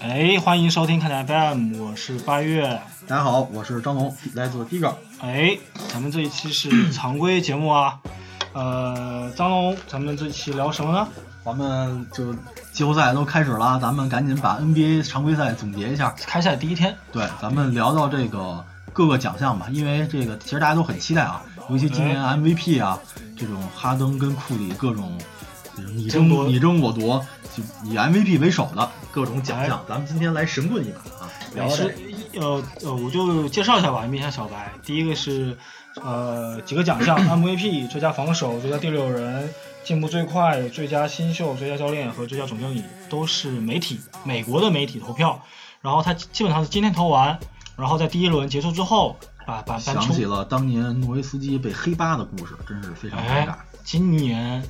哎，欢迎收听侃侃 fm，我是八月。大家好，我是张龙，来自迪哥。哎，咱们这一期是常规节目啊。呃，张龙，咱们这期聊什么呢？咱们就季后赛都开始了，咱们赶紧把 NBA 常规赛总结一下。开赛第一天，对，咱们聊到这个各个奖项吧，因为这个其实大家都很期待啊，尤其今年 MVP 啊，这种哈登跟库里各种你争夺你争我夺，就以 MVP 为首的各种奖项，咱们今天来神棍一把啊，聊聊这是呃呃，我就介绍一下吧，面向小白。第一个是呃几个奖项，MVP 最佳防守、最佳第六人、进步最快、最佳新秀、最佳教练和最佳总经理都是媒体美国的媒体投票，然后他基本上是今天投完，然后在第一轮结束之后把把想起了当年诺维斯基被黑八的故事，真是非常尴尬哎。，今年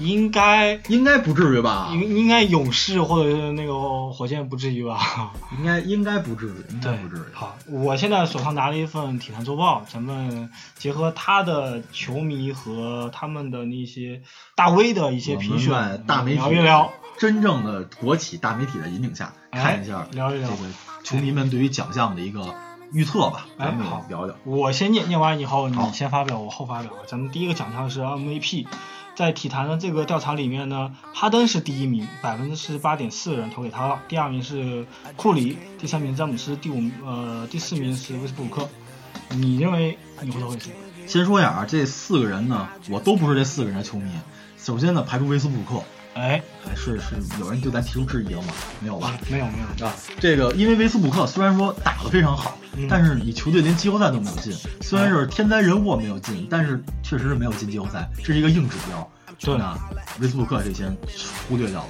应该应该不至于吧？应应该勇士或者是那个火箭不至于吧？应该应该不至于，应该不至于。，好，我现在手上拿了一份《体坛周报》，咱们结合他的球迷和他们的那些大 V 的一些评选，大媒体聊一聊。真正的国企大媒体的引领下，哎看一下聊一聊这个球迷们对于奖项的一个预测吧，哎咱们好也聊聊。我先念念完以后，你先发表，我后发表。咱们第一个奖项是 MVP，在体坛的这个调查里面呢，哈登是第一名，百分之四十八点四人投给他了。第二名是库里，第三名詹姆斯，第五呃第四名是威斯布鲁克。你认为你会投给谁？先说一下啊，这四个人呢，我都不是这四个人的球迷。首先呢，排除威斯布鲁克，哎，还是是有人对咱提出质疑了吗？没有吧？没有没有，啊，这个因为威斯布鲁克虽然说打得非常好，嗯但是你球队连季后赛都没有进，虽然是天灾人祸没有进，但是确实是没有进季后赛，这是一个硬指标。对那威斯布鲁克这先忽略掉了。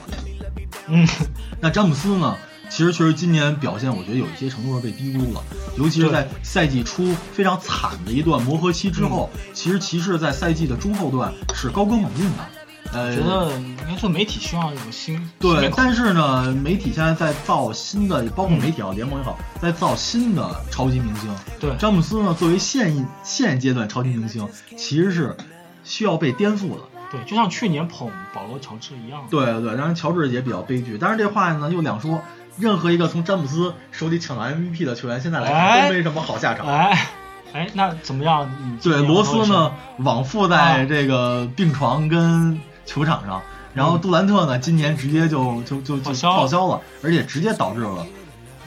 嗯，那詹姆斯呢？其实确实今年表现，我觉得有一些程度上被低估了，尤其是在赛季初非常惨的一段磨合期之后，嗯其实骑士在赛季的中后段是高歌猛进的。呃，我觉得应该说媒体需要有新新对但是呢，媒体现在在造新的，包括媒体啊，联盟也好，在造新的超级明星。对詹姆斯呢，作为现一现阶段超级明星，其实是需要被颠覆的。对，就像去年捧保罗乔治一样。对对对，当然乔治也比较悲剧，但是这话呢又两说，任何一个从詹姆斯手里抢到 MVP 的球员，现在来看哎都没什么好下场。哎哎，那怎么样？对，罗斯呢？往复在这个病床跟球场上，然后杜兰特呢今年直接就就就就报销了，而且直接导致了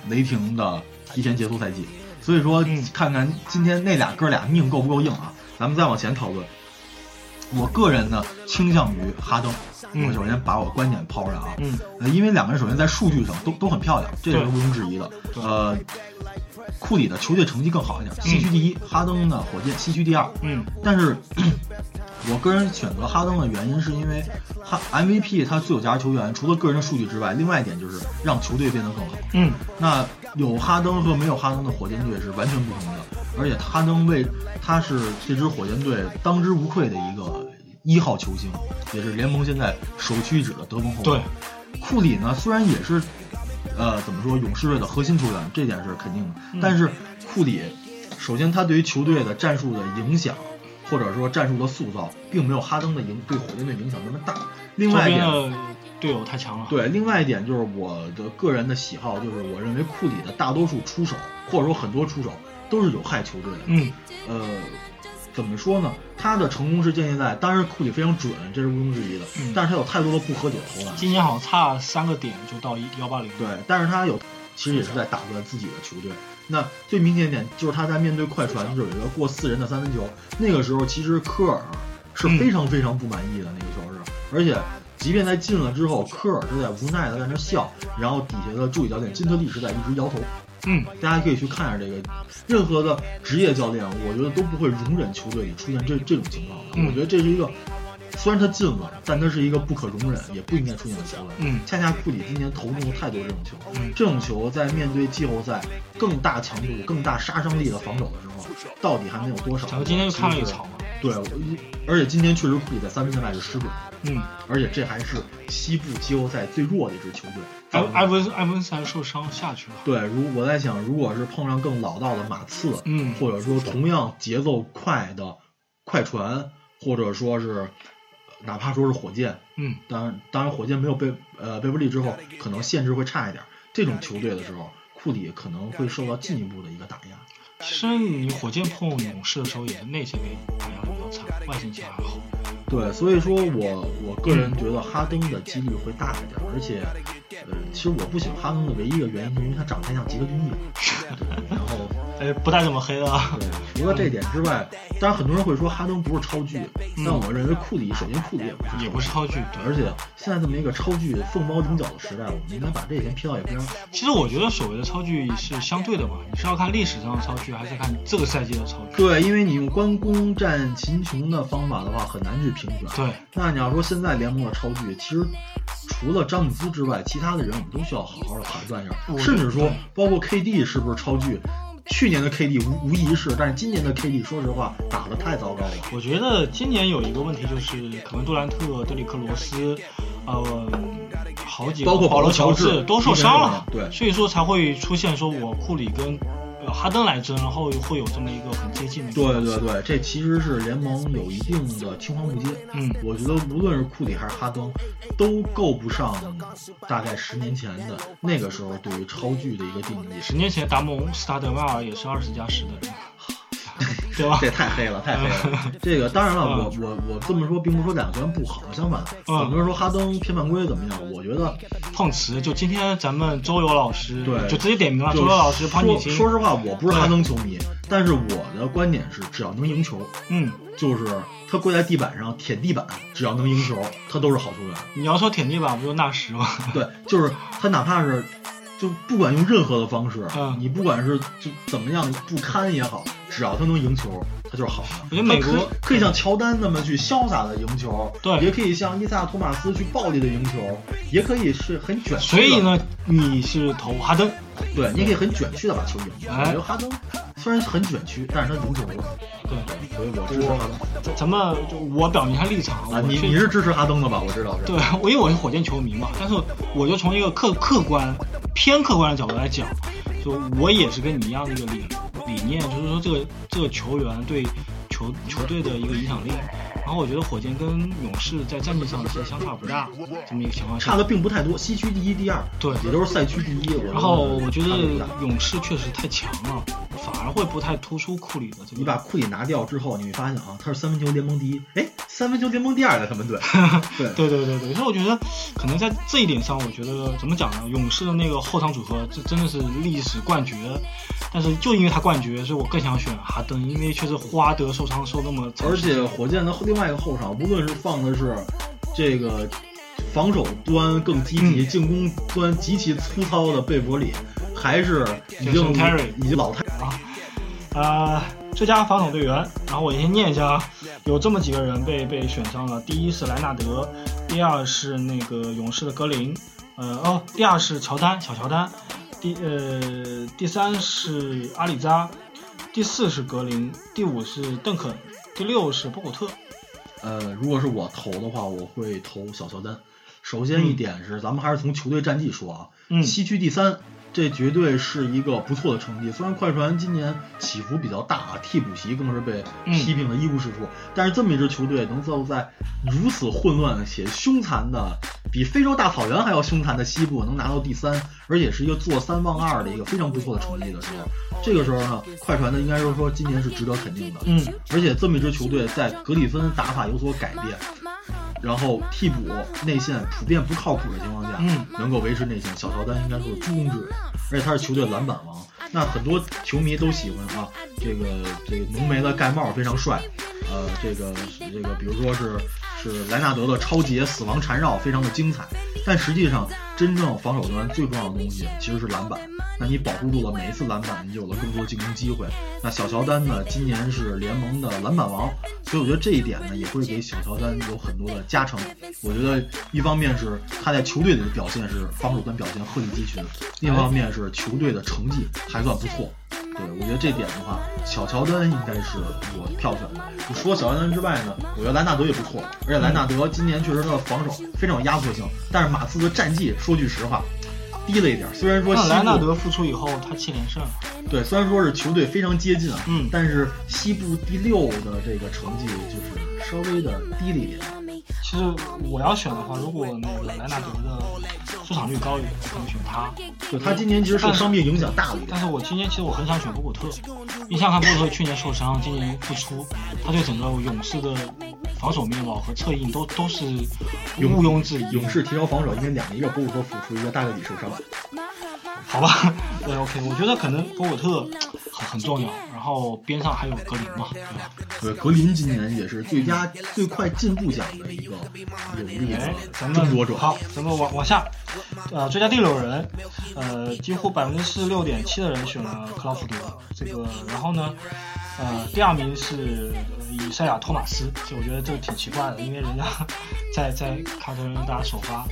雷霆的提前结束赛季。所以说嗯，看看今天那俩哥俩命够不够硬啊？咱们再往前讨论。我个人呢倾向于哈登，嗯我首先把我观点抛出来啊，嗯，呃，因为两个人首先在数据上都都很漂亮，这个是毋庸置疑的。呃，库里的球队成绩更好一点，西区第一；哈登呢火箭西区第二。嗯，但是，我个人选择哈登的原因是因为哈 MVP 他最有价值球员，除了个人的数据之外，另外一点就是让球队变得更好。嗯，那有哈登和没有哈登的火箭队是完全不同的，而且哈登为他是这支火箭队当之无愧的一个一号球星，也是联盟现在首屈一指的得分后卫。对，库里呢虽然也是，呃，怎么说勇士队的核心球员，这点是肯定的，嗯但是库里，首先他对于球队的战术的影响，或者说战术的塑造，并没有哈登的影对火箭队影响那么大。另外一点，队友太强了。对，另外一点就是我的个人的喜好，就是我认为库里的大多数出手，或者说很多出手都是有害球队的。嗯，呃，怎么说呢？他的成功是建立在，当然库里非常准，这是毋庸置疑的，嗯但是他有太多的不合理的投篮。今年好像差三个点就到一幺八零。对，但是他有，其实也是在打乱自己的球队。那最明显一点就是他在面对快船的。时候有一个过四人的三分球，那个时候其实科尔是嗯。非常非常不满意的，那个球是，而且即便在进了之后，科尔是在无奈的在那笑，然后底下的助理教练金特利是在一直摇头。嗯，大家可以去看一下这个，任何的职业教练，我觉得都不会容忍球队里出现这这种情况的。嗯。我觉得这是一个，虽然他进了，但他是一个不可容忍，也不应该出现的行为。嗯恰恰库里今年投中了太多这种球，嗯这种球在面对季后赛更大强度、更大杀伤力的防守的时候，到底还能有多少？小哥今天又看了一场嘛，对，我而且今天确实库里在三分线外是失准，嗯，而且这还是西部季后赛最弱的一支球队。埃埃文埃文斯还受伤下去了。对，如我在想，如果是碰上更老道的马刺，嗯或者说同样节奏快的快船，或者说是哪怕说是火箭，嗯，当然当然火箭没有贝呃贝弗利之后，可能限制会差一点。这种球队的时候，库里可能会受到进一步的一个打压。其实你火箭碰勇士的时候也是内线给打压的比较惨，外线其实还好。对，所以说我我个人觉得哈登的几率会大一点，而且，呃，其实我不喜欢哈登的唯一一个原因，就是因为他长得太像吉克隽逸。对，然后，哎，不带这么黑的啊。对，除了这点之外，当然很多人会说哈登不是超巨，但我认为库里首先库里也不是，也不是超巨，对。而且现在这么一个超巨凤毛麟角的时代，我们应该把这一点撇到一边。其实我觉得所谓的超巨是相对的嘛，你是要看历史上的超巨，还是看这个赛季的超巨？对，因为你用关公战秦琼的方法的话，很难去评选。对。那你要说现在联盟的超巨，其实除了詹姆斯之外，其他的人我们都需要好好的盘算一下，甚至说包括 KD 是不是超巨？去年的 KD 无无疑是，但是今年的 KD 说实话打得太糟糕了。我觉得今年有一个问题就是，可能杜兰特、德里克罗斯，呃，好几个包括保罗乔治都受伤了，对，所以说才会出现说我库里跟。呃，哈登来争，然后会有这么一个很接近的。对对对，这其实是联盟有一定的青黄不接。嗯，我觉得无论是库里还是哈登，都够不上大概十年前的那个时候对于超巨的一个定义。十年前达蒙斯塔德迈尔也是二十加十的人。对吧？这太黑了，太黑了。这个当然了，我我我这么说，并不是说两个球员不好，相反，很多人说哈登偏犯规怎么样？我觉得碰瓷。就今天咱们周游老师，对，就直接点名了。周游老师，潘景说说实话，我不是哈登球迷，但是我的观点是，只要能赢球，嗯，就是他跪在地板上舔地板，只要能赢球，他都是好球员。你要说舔地板，不就纳什吗？对，就是他哪怕是。就不管用任何的方式，嗯，你不管是就怎么样不堪也好，只要他能赢球，他就是好的。我觉得美国可以像乔丹那么去潇洒的赢球，对，也可以像伊萨托马斯去暴力的赢球，也可以是很卷。所以呢，你是投哈登，对，你可以很卷曲的把球赢。哎，我觉得哈登虽然很卷曲，但是他赢球了。对，所以我支持哈登。咱们就我表明一下立场啊，你你是支持哈登的吧？我知道是。对，我因为我是火箭球迷嘛，但是我就从一个客客观。偏客观的角度来讲，就我也是跟你一样的一个理理念，就是说这个这个球员对球球队的一个影响力。然后我觉得火箭跟勇士在战绩上其实相差不大，这么一个情况下，差的并不太多，西区第一、第二，对，也都是赛区第一。然后我觉得勇士确实太强了，反而会不太突出库里的这个。你把库里拿掉之后，你会发现啊，他是三分球联盟第一，哎，三分球联盟第二的他们队。对对对对对，所以我觉得可能在这一点上，我觉得怎么讲呢？勇士的那个后场组合，这真的是历史冠绝。但是就因为他冠绝，所以我更想选哈登，因为确实霍华德受伤受那么。而且火箭的另外一个后场，无论是放的是这个防守端更积极、嗯、进攻端极其粗糙的贝弗里，还是已经已经老太啊。呃，最佳防守队员，然后我先念一下啊，有这么几个人被被选上了。第一是莱纳德，第二是那个勇士的格林，呃哦，第二是乔丹，小乔丹。第呃，第三是阿里扎，第四是格林，第五是邓肯，第六是波古特。呃，如果是我投的话，我会投小乔丹。首先一点是，嗯、咱们还是从球队战绩说啊，嗯，西区第三，这绝对是一个不错的成绩。虽然快船今年起伏比较大啊，替补席更是被批评的一无是处，嗯、但是这么一支球队能够在如此混乱且凶残的，比非洲大草原还要凶残的西部能拿到第三，而且是一个坐三望二的一个非常不错的成绩的时候，这个时候呢，快船呢应该说说今年是值得肯定的。嗯，而且这么一支球队在格里芬打法有所改变。然后替补内线普遍不靠谱的情况下，嗯，能够维持内线，小乔丹应该说是助攻之人，而且他是球队篮板王。那很多球迷都喜欢啊，这个这个浓眉的盖帽非常帅，呃，这个这个比如说是是莱纳德的超级死亡缠绕非常的精彩，但实际上真正防守端最重要的东西其实是篮板。那你保护住了每一次篮板，你就有了更多进攻机会。那小乔丹呢，今年是联盟的篮板王，所以我觉得这一点呢，也会给小乔丹有很多的加成。我觉得一方面是他在球队里的表现是防守端表现鹤立鸡群，另一方面是球队的成绩还算不错。对，我觉得这点的话，小乔丹应该是我票选的。就除了小乔丹之外呢，我觉得莱纳德也不错，而且莱纳德今年确实他的防守非常有压迫性，但是马刺的战绩说句实话低了一点。虽然说西部那莱纳德复出以后，他七连胜，对，虽然说是球队非常接近啊，嗯但是西部第六的这个成绩就是稍微的低了一点。其实我要选的话，如果那个莱纳德的出场率高一点，我可以选他。就他今年其实受伤病影响大了一点但。是我今年其实我很想选博古特，你想想看，博古特去年受伤，今年复出，他对整个勇士的防守面貌和策应都都是毋庸置疑。勇士提高防守，因为两个，一个博古特复出，一个大卫里受伤。好吧，对，OK，我觉得可能博古特很很重要，然后边上还有格林嘛，对吧？对，格林今年也是最佳最快进步奖的一个有力哎的，咱争夺者。们好，咱们往往下，呃，最佳第六人，呃，几乎百分之四十六点七的人选了克劳福德，这个，然后呢，呃，第二名是呃以赛亚·托马斯，就我觉得这个挺奇怪的，因为人家 在在凯尔特人打首发，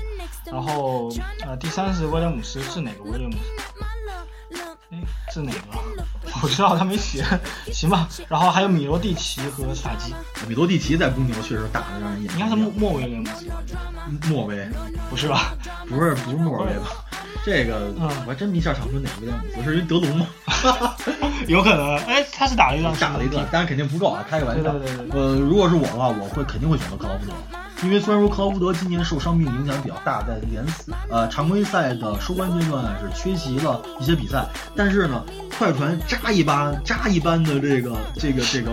然后呃，第三是威廉姆斯，是哪个威廉姆斯？哎，是哪个？我知道他没写，行吧。然后还有米罗蒂奇和斯塔基，米罗蒂奇在公牛确实打得让人眼应该是莫莫威廉姆斯吧？莫威，不是吧？不是不是莫威吧？这个嗯。我还真没下场说哪个威廉姆斯，是因为德隆吗？有可能，哎，他是打了一段，打了一段，当然肯定不够啊，开个玩笑。对对对对呃，如果是我的话，我会肯定会选择克劳福德，因为虽然说克劳福德今年受伤病影响比较大，在联呃常规赛的收官阶段是缺席了一些比赛，但是呢，快船扎一般扎一般的这个这个这个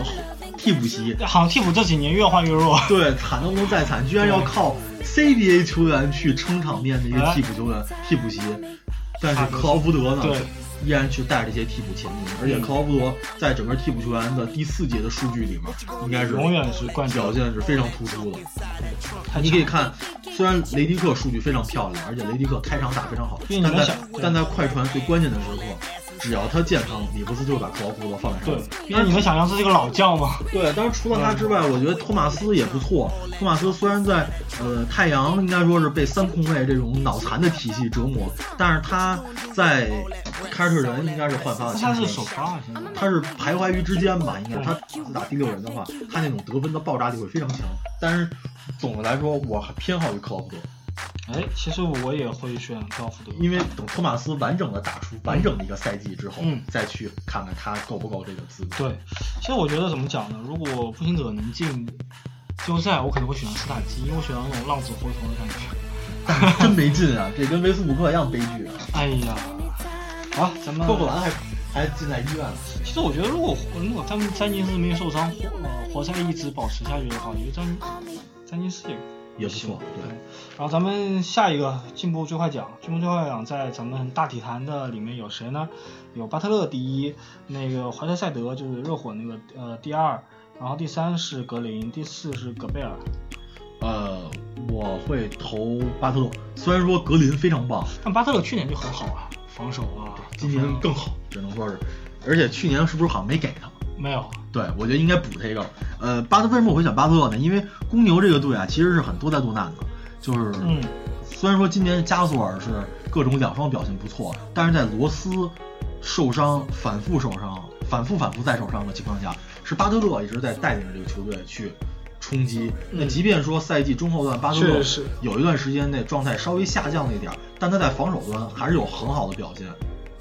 替补席，好像替补这几年越换越弱。对，惨都不能再惨，居然要靠 CBA 球员去撑场面的一个替补球员、替补席，但是克劳福德呢，依然去带着这些替补前进，而且克劳福德在整个替补球员的第四节的数据里面，应该是永远是冠表现是非常突出的。你可以看，虽然雷迪克数据非常漂亮，而且雷迪克开场打非常好但在但在快船最关键的时刻，只要他健康，里弗斯就会把克劳福德放在上对面。，因为你们想象这是一个老将嘛，对，当然除了他之外，我觉得托马斯也不错。托马斯虽然在呃太阳应该说是被三控卫这种脑残的体系折磨，但是他在凯尔特人应该是焕发了青他春。是首发啊，现在。他是徘徊于之间吧，应该他打第六人的话，他那种得分的爆炸力会非常强。但是总的来说，我偏好于克劳福德，哎，其实我也会选克劳福德，因为等托马斯完整的打出完整的一个赛季之后，嗯再去看看他够不够这个资格。对，其实我觉得怎么讲呢？如果步行者能进季后赛，我可能会选斯塔基，因为我喜欢那种浪子回头的感觉。真没劲啊！这跟威斯布鲁克一样悲剧啊！哎呀，好，咱们霍布兰还还进在医院了。其实我觉得，如果如果詹詹金斯没有受伤，活呃活塞一直保持下去的话，我觉得詹詹金斯也也不错对对。然后咱们下一个进步最快奖，进步最快奖在咱们大体坛的里面有谁呢？有巴特勒第一，那个怀特塞德就是热火那个呃第二，然后第三是格林，第四是戈贝尔。呃，我会投巴特勒。虽然说格林非常棒，但巴特勒去年就很好啊，防守啊，今年更好，只能说是。而且去年是不是好像没给他？没有。对，我觉得应该补他一个。呃，巴特为什么我会选巴特勒呢？因为公牛这个队啊，其实是很多灾多难的。就是，嗯，虽然说今年加索尔是各种两双表现不错，但是在罗斯受伤、反复受伤、反复反复再受伤的情况下，是巴特勒一直在带领着这个球队去冲击。那嗯即便说赛季中后段巴特勒有一段时间内状态稍微下降了一点儿，但他在防守端还是有很好的表现。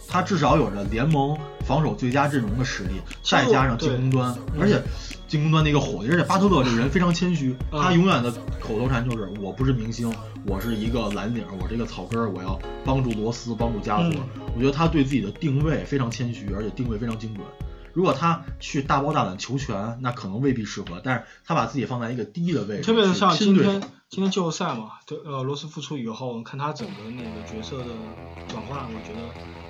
他至少有着联盟防守最佳阵容的实力，再加上进攻端，嗯而且进攻端的一个火力，而且巴特勒这个人非常谦虚，嗯他永远的口头禅就是我不是明星，我是一个蓝领，我这个草根，我要帮助罗斯，帮助加索我觉得他对自己的定位非常谦虚，而且定位非常精准。如果他去大包大揽求全，那可能未必适合，但是他把自己放在一个低的位置，特别是像今天今天季后赛嘛，对呃罗斯复出以后，看他整个那个角色的转换，我觉得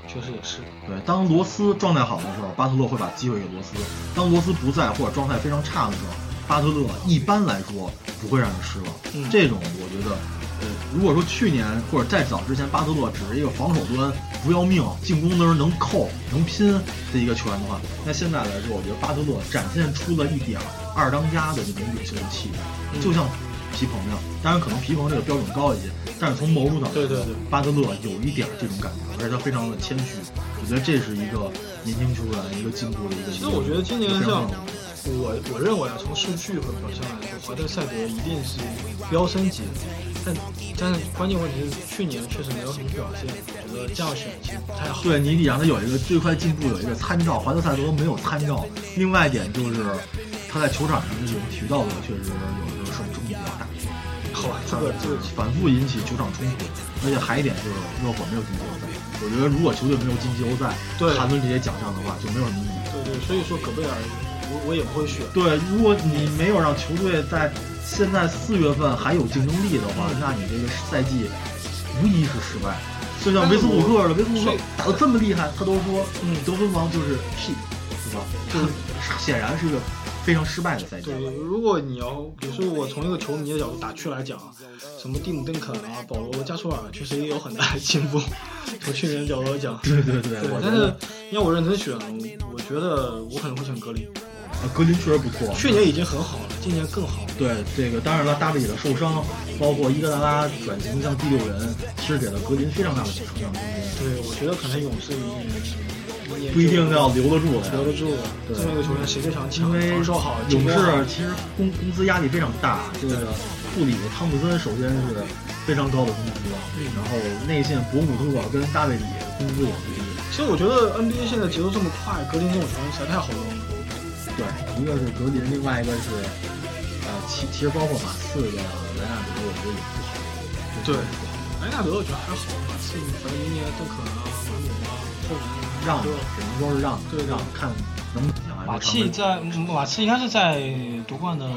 确实也是。对，当罗斯状态好的时候，巴特勒会把机会给罗斯；当罗斯不在或者状态非常差的时候，巴特勒一般来说不会让人失望。嗯这种我觉得，呃，如果说去年或者再早之前，巴特勒只是一个防守端不要命、进攻的时候能扣能拼的一个球员的话，那现在来说，我觉得巴特勒展现出了一点二当家的这种领袖的气质，嗯就像皮蓬一样。当然，可能皮蓬这个标准高一些，但是从某种角度对对对巴特勒有一点这种感觉，而且他非常的谦虚，我我觉得这是一个年轻球员一个进步的一个。其实我觉得今年像我我认为啊，从数据和表现来说，华特赛德一定是飙升级的。但但是关键问题是，去年确实没有什么表现，我觉得这样选其实不太好。对你得让他有一个最快进步，有一个参照。华特赛德没有参照。另外一点就是他在球场上的这种体育道德确实有时候受冲击比较大，好吧，这个这个反复引起球场冲突。而且还一点就是热火没有进季后赛。我觉得如果球队没有进季后赛，对谈论这些奖项的话就没有什么意义。对对，所以说戈贝尔，我我也不会选。对，如果你没有让球队在现在四月份还有竞争力的话，那你这个赛季无疑是失败。就像维斯布鲁克的，维斯布鲁克打得这么厉害，他都说，嗯得分王就是屁，对吧？就是 显然是个非常失败的赛季。对，如果你要，比如说我从一个球迷的角度打趣来讲，什么蒂姆·邓肯啊、保罗·加索尔，确实也有很大的进步。从去年的角度来讲，对对对，对但是你要我认真选，我觉得我可能会选格林。呃格林确实不错。去年已经很好了，今年更好。对这个，当然了，大卫里的受伤，包括伊戈达拉转型向第六人，其实给了格林非常大的成长空间。对，我觉得可能勇士不一定要留得住了，留得住这么一个球员，谁最想抢？因为防守好，勇士其实工工资压力非常大，这个库里、汤普森首先是非常高的工资，然后内线博姆特跟大卫里工资也不低。其实我觉得 NBA 现在节奏这么快，格林这种球员实在太好用了。对，一个是格林，另外一个是呃，其其实包括马刺的莱纳德，我觉得也不好。对莱纳德我觉得还好，马刺反正明年都可能、马努啊、让只能说是让，对对让看能不能抢马刺在马刺应该是在夺冠的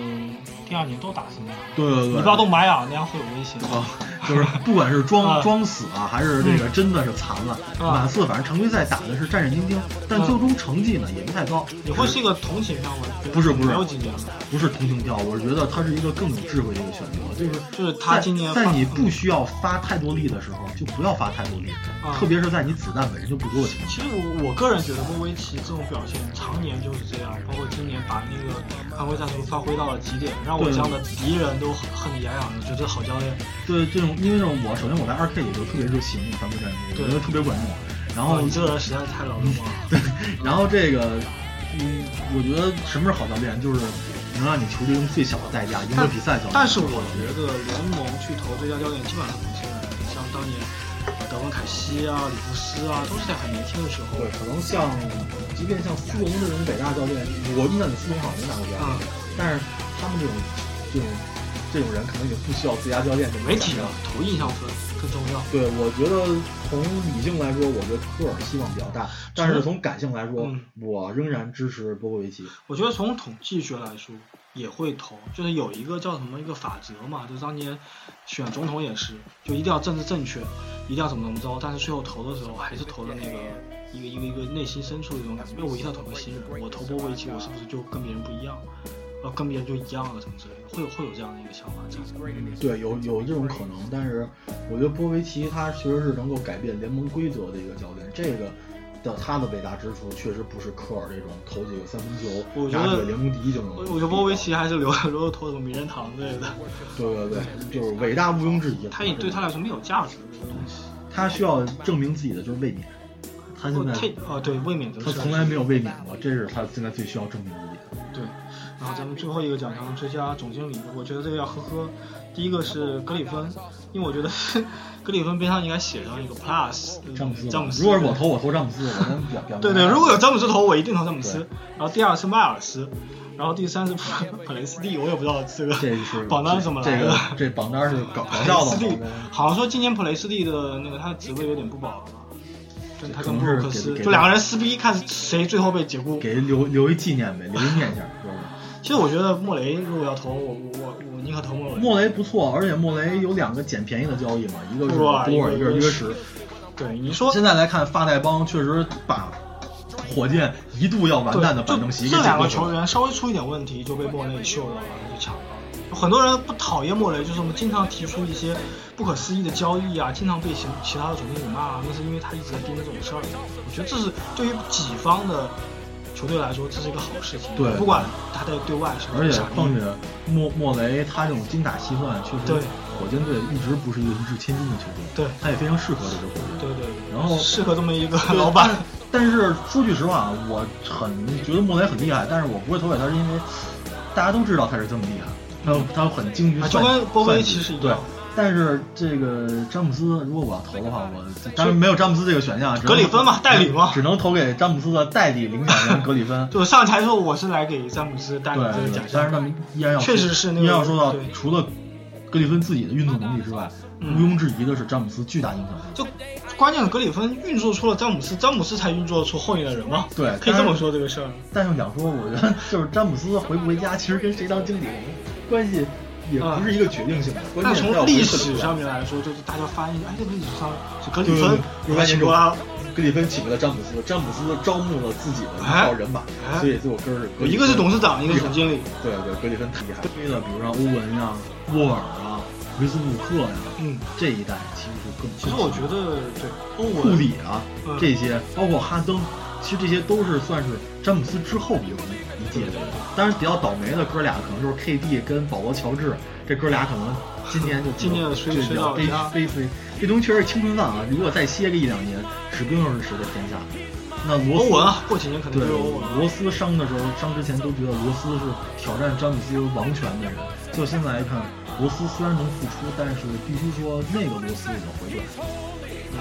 第二年都打成那样。对对对，你不要动马雅，那样会有危险。啊，就是不管是装啊装死啊，还是这个真的是残了，啊马刺反正常规赛打的是战战兢兢，但最终成绩呢也不太高。你会是一个同情票吗？不是不是没有几年了，不是同情票，我是觉得他是一个更有智慧的一个选择，就是就是他今年发在你不需要发太多力的时候，就不要发太多力，啊特别是在你子弹本身就不多的情况下。其实我我个人觉得波维奇这种表现常年就是这样，包括今年把那个捍卫战术发挥到了极点，让我对这样的敌人都恨得牙痒的，觉得好教练。对这种，因为呢我首先我在二 K 里头特别热情反规战术，我觉得特别管用。然后哦你这个人实在是太老了对。然后这个，嗯，我觉得什么是好教练，就是能让你球队用最小的代价赢得比赛。教练但是我觉得联盟去投最佳教练基本上是年轻人，像当年德文凯西啊、里弗斯啊，都是在很年轻的时候。对，可能像，即便像斯隆这种北大教练，我印象里斯隆好像没拿过最佳教练，但是他们这种这种这种人可能已经不需要自家教练这种媒体啊奖项，投印象分更重要。对，我觉得从理性来说，我觉得科尔希望比较大，但是从感性来说，嗯我仍然支持波波维奇。我觉得从统计学来说也会投，就是有一个叫什么一个法则嘛，就是当年选总统也是，就一定要政治正确，一定要怎么怎么着，但是最后投的时候还是投的那个一个一个一个内心深处的一种感觉，因为我一定要投个新人，我投波维奇，我是不是就跟别人不一样？呃，跟别人就一样了，什么之类的，会有会有这样的一个想法在。对，有有这种可能，但是我觉得波维奇他其实是能够改变联盟规则的一个教练，这个的他的伟大之处确实不是科尔这种投几个三分球我觉得拿几个联盟第一就能。我我觉得波维奇还是留留着投什么名人堂之类的，对对对，就是伟大毋庸置疑。他也对他来说没有价值这个东西。他需要证明自己的就是卫冕，他现在太啊，对卫冕他从来没有卫冕过，这是他现在最需要证明的一点。对，然后咱们最后一个奖项最佳总经理，我觉得这个要呵呵。第一个是格里芬，因为我觉得 格里芬边上应该写上一个 plus 詹姆斯，詹姆斯。如果是我投，我投詹姆斯，我能表表。对对，如果有詹姆斯投，我一定投詹姆斯。然后第二是迈尔斯，然后第三是普普雷斯蒂，我也不知道这个这是榜单是怎么来的。这个这榜单是搞笑的雷斯蒂。好像说今年普雷斯蒂的那个他的职位有点不保了，跟他跟布鲁克斯就两个人撕逼，看谁最后被解雇。给留留一纪念呗，留一念想，是不是？其实我觉得莫雷如果要投，我我我我宁可投莫雷。莫雷不错，而且莫雷有两个捡便宜的交易嘛，一个是波尔一个是约什。对你说现在来看，发带帮确实把火箭一度要完蛋的板凳席给这两个。球员稍微出一点问题就被莫雷嗅到了，就抢到了。很多人不讨厌莫雷，就是我们经常提出一些不可思议的交易啊，经常被其其他的总经理骂，那是因为他一直在盯着这种事儿。我觉得这是对于己方的球队来说，这是一个好事情。对不管他在对外是不而且况且莫莫雷他这种精打细算，确实火箭队一直不是一个一掷千金的球队，对他也非常适合这支火箭。对对对，然后适合这么一个老板。但是说句实话啊，我很觉得莫雷很厉害，但是我不会投给他，是因为大家都知道他是这么厉害，他他很精于啊算，就跟波菲算其实一样。但是这个詹姆斯，如果我要投的话，我当然没有詹姆斯这个选项，格里芬嘛代理嘛只能投给詹姆斯的代理领奖人格里芬。就上台说我是来给詹姆斯颁对的这个奖，项但是他，们依然要确实是那个依然要说到，除了格里芬自己的运动能力之外，嗯毋庸置疑的是詹姆斯巨大影响力。就关键格里芬运作出了詹姆斯，詹姆斯才运作出后面的人嘛。对可以这么说这个事儿。但是想说，我觉得就是詹姆斯回不回家，其实跟谁当经理人关系也不是一个决定性的。关但键是从历史上面来说，就是大家发现，哎，这历史上是格里芬对对请过来了，格里芬请来了詹姆斯，詹姆斯招募了自己的一套人马，哎所以最后根儿一个是董事长，一个是总经理。对对，格里芬太厉害。推的，比如像欧文呀、沃尔啊、维斯布鲁克呀，嗯，这一代其实就更。其实我觉得对欧文库里啊嗯这些，包括哈登，其实这些都是算是詹姆斯之后有一一届的。当然比较倒霉的哥俩可能就是 KD 跟保罗乔治，这哥俩可能今年就今年衰就比较悲衰到家悲催。这东西确实是青春饭啊！如果再歇个一两年，指不定是谁的天下。那罗文啊，过几年可能对就。罗斯伤的时候，伤之前都觉得罗斯是挑战詹姆斯王权的人。就现在来看，罗斯虽然能复出，但是必须说那个罗斯已经回不来。嗯，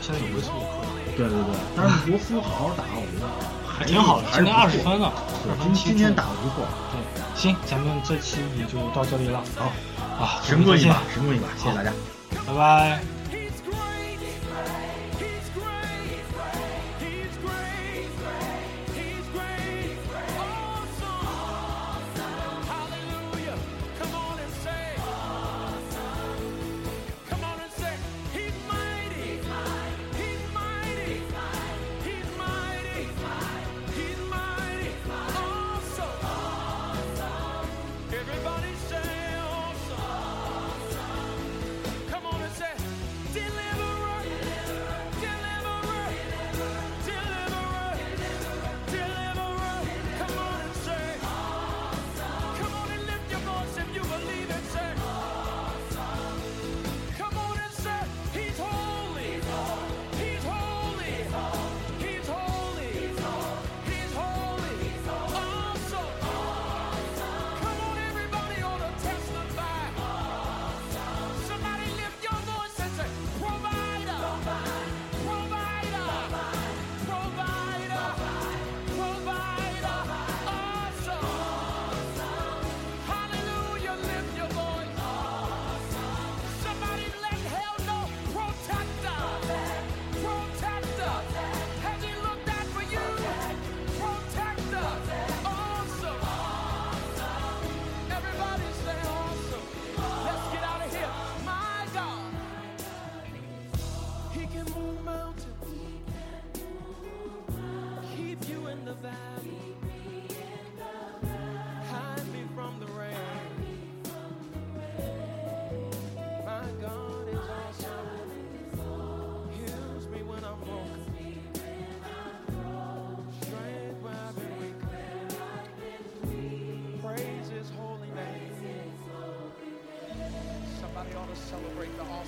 现在有维斯布鲁克，对对对，但是罗斯好好打，我觉得还挺好的，今年二十分了，对二，分七今今天打的不错。对，行，咱们这期也就到这里了。好，啊，神棍一把，神棍一把，谢谢大家。拜拜。Celebrate the awesome